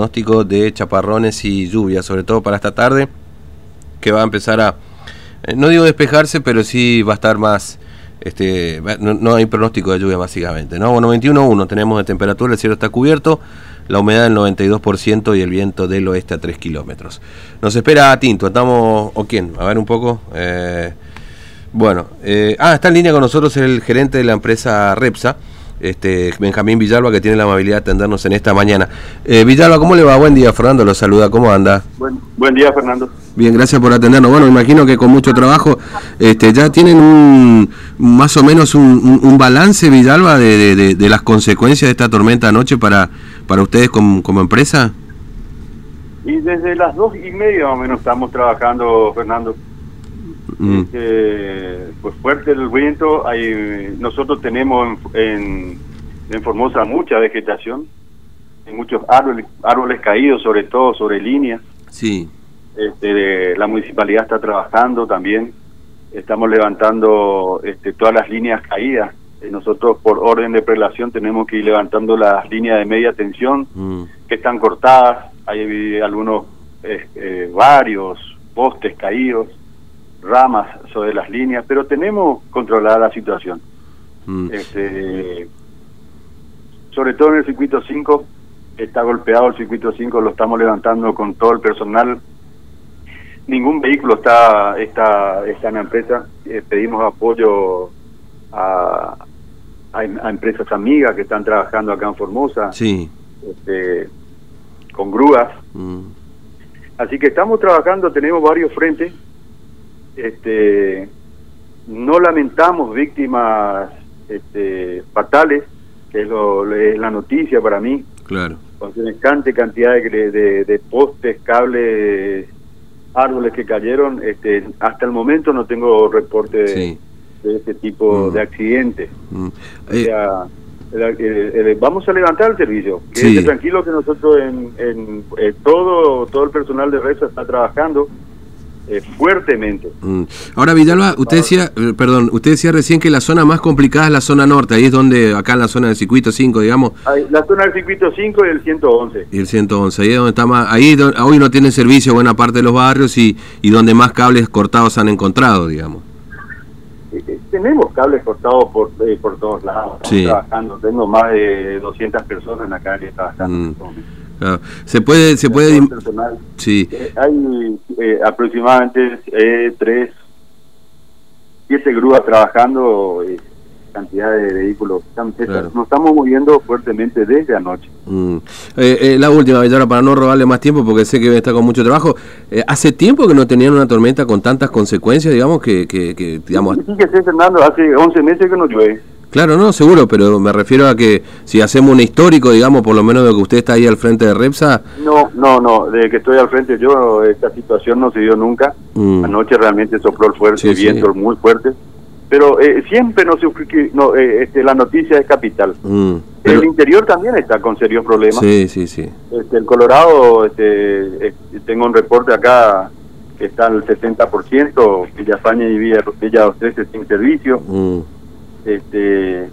pronóstico de chaparrones y lluvia, sobre todo para esta tarde, que va a empezar a, eh, no digo despejarse, pero sí va a estar más, este, no, hay pronóstico de lluvia básicamente, ¿no? Bueno, 21.1 tenemos de temperatura, el cielo está cubierto, la humedad del 92% y el viento del oeste a 3 kilómetros. Nos espera a Tinto, estamos, ¿o quién? A ver un poco. Eh, bueno, eh, ah, está en línea con nosotros el gerente de la empresa Repsa, este, Benjamín Villalba, que tiene la amabilidad de atendernos en esta mañana. Eh, Villalba, ¿cómo le va? Buen día, Fernando, lo saluda, ¿cómo anda? Buen, buen día, Fernando. Bien, gracias por atendernos. Bueno, imagino que con mucho trabajo este, ya tienen un más o menos un, balance, Villalba, de, de, las consecuencias de esta tormenta anoche para, para ustedes como, como empresa. Y desde las dos y media más o menos estamos trabajando, Fernando. Mm. Este, pues fuerte el viento, hay, nosotros tenemos en, en, Formosa mucha vegetación, hay muchos árboles, árboles caídos, sobre todo sobre líneas. Sí. Este, la municipalidad está trabajando también, estamos levantando este, todas las líneas caídas. Eh, nosotros por orden de prelación tenemos que ir levantando las líneas de media tensión mm. que están cortadas, hay algunos, eh, eh, varios postes caídos ramas sobre las líneas, pero tenemos controlada la situación. Mm. Este, sobre todo en el circuito 5, está golpeado el circuito 5, lo estamos levantando con todo el personal. Ningún vehículo está, está, está en la empresa. Eh, pedimos apoyo a, a, empresas amigas que están trabajando acá en Formosa. Sí. Este, con grúas. Mm. Así que estamos trabajando, tenemos varios frentes este, no lamentamos víctimas este, fatales, que es, lo, es la noticia para mí. Claro. Con semejante cantidad de, de, postes, cables, árboles que cayeron, este, hasta el momento no tengo reporte de, este tipo mm. de accidentes. Mm. Eh, vamos a levantar el servicio. Quédese tranquilo que nosotros en, en eh, todo todo el personal de RESA está trabajando eh, fuertemente. Mm. Ahora, Villalba, usted decía, eh, perdón, usted decía recién que la zona más complicada es la zona norte, ahí es donde, acá en la zona del circuito 5, digamos. la zona del circuito 5 y el 111. Y el 111, ahí es donde está más, ahí hoy no tiene servicio buena parte de los barrios y, y donde más cables cortados han encontrado, digamos. Eh, tenemos cables cortados por, por todos lados, trabajando, tengo más de 200 personas acá que trabajando. Mm. Se puede, se puede. Sí. Eh, hay eh, aproximadamente eh, tres, siete grúas trabajando, cantidad de vehículos. Nos estamos moviendo fuertemente desde anoche. Mm. la última, Villara, para no robarle más tiempo, porque sé que está con mucho trabajo. ¿Hace tiempo que no tenían una tormenta con tantas consecuencias, digamos, que, que, digamos... Sí, que sí, Fernando, hace 11 meses que no llueve. Claro, no, seguro, pero me refiero a que si hacemos un histórico, digamos, por lo menos de que usted está ahí al frente de Repsa. No, no, no, de que estoy al frente yo, esta situación no se dio nunca. Mm. Anoche realmente sopló el fuerte, viento muy fuerte. Pero eh, siempre no se no, eh, este, la noticia es capital. Mm, el interior también está con serios problemas. Sí, sí, sí. Este, el Colorado, este, tengo un reporte acá que está al 70%, Villa España y Villa, Villa 13 sin servicio. Mm. Este,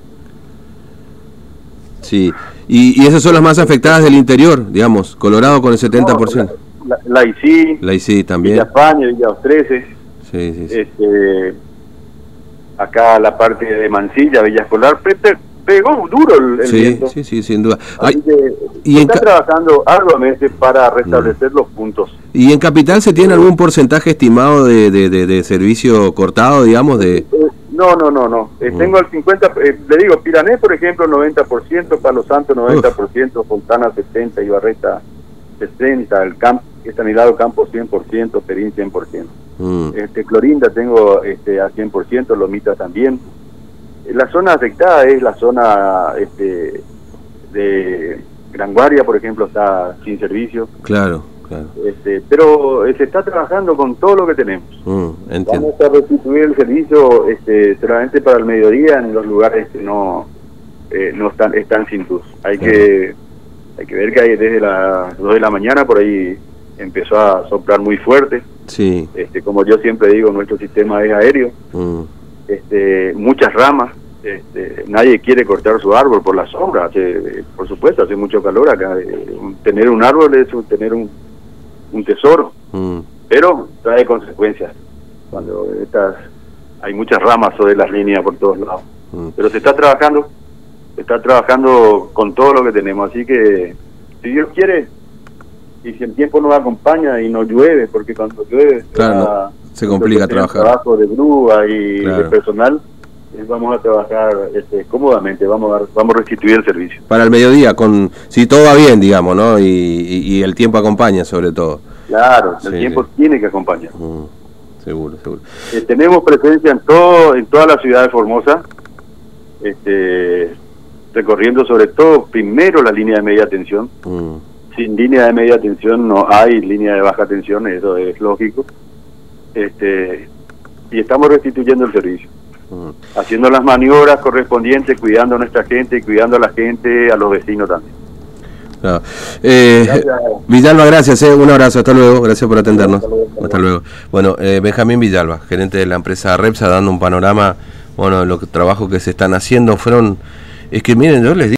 sí, y, y esas son las más afectadas del interior, digamos, Colorado con el 70%. la, la, ICI, la ICI también. Villa España, Villa 13. Sí, sí, sí. Este, acá la parte de Mansilla, Villa Escolar, pegó duro el, sí, Sí, sí, sin duda. y está trabajando arduamente para restablecer los puntos. ¿Y en Capital se tiene algún porcentaje estimado de, de, de, servicio cortado, digamos? de no, no, no, no. Eh, mm. Tengo el 50, eh, le digo, Pirané, por ejemplo, 90%, Palo Santo 90%, Fontana 70, Ibarreta 60, el campo, está a mi lado Campo 100%, Perín 100%. Mm. Este, Clorinda tengo este, a 100%, Lomita también. Eh, la zona afectada es la zona este, de Gran Guardia, por ejemplo, está sin servicio. Claro. Este, pero eh, se está trabajando con todo lo que tenemos. Mm, Vamos a restituir el servicio este, solamente para el mediodía en los lugares que no eh, no están están sin luz. Hay que hay que ver que hay desde las 2 de la mañana por ahí empezó a soplar muy fuerte. Sí. Este, como yo siempre digo, nuestro sistema es aéreo. Mm. Este, muchas ramas este, nadie quiere cortar su árbol por la sombra, hace, por supuesto, hace mucho calor acá. eh, tener un árbol es tener un, un tesoro, Mm, pero trae consecuencias. Cuando estas, hay muchas ramas sobre las líneas por todos lados. mm. Pero se está trabajando, se está trabajando con todo lo que tenemos, así que si Dios quiere, y si el tiempo nos acompaña y no llueve, porque cuando llueve Claro, se complica trabajar. trabajo de grúa y Claro. de personal, vamos a trabajar este, cómodamente, vamos a, vamos a restituir el servicio. Para el mediodía, con si todo va bien, digamos, ¿no? Y, y- y el tiempo acompaña, sobre todo. Claro, el Sí, tiempo sí. tiene que acompañar. Mm, seguro, seguro. Eh, tenemos presencia en todo en toda la ciudad de Formosa, este, recorriendo sobre todo primero la línea de media tensión. Mm, Sin línea de media tensión no hay línea de baja tensión, eso es lógico. Este, y estamos restituyendo el servicio. Haciendo las maniobras correspondientes, cuidando a nuestra gente, cuidando a la gente, a los vecinos también. Claro. Eh, Gracias. Villalba, gracias, eh, un abrazo, hasta luego, gracias por atendernos. Hasta luego, hasta Hasta luego. Bueno, eh, Benjamín Villalba, gerente de la empresa Repsa, dando un panorama, bueno, de los trabajos que se están haciendo, fueron, es que miren, yo les digo,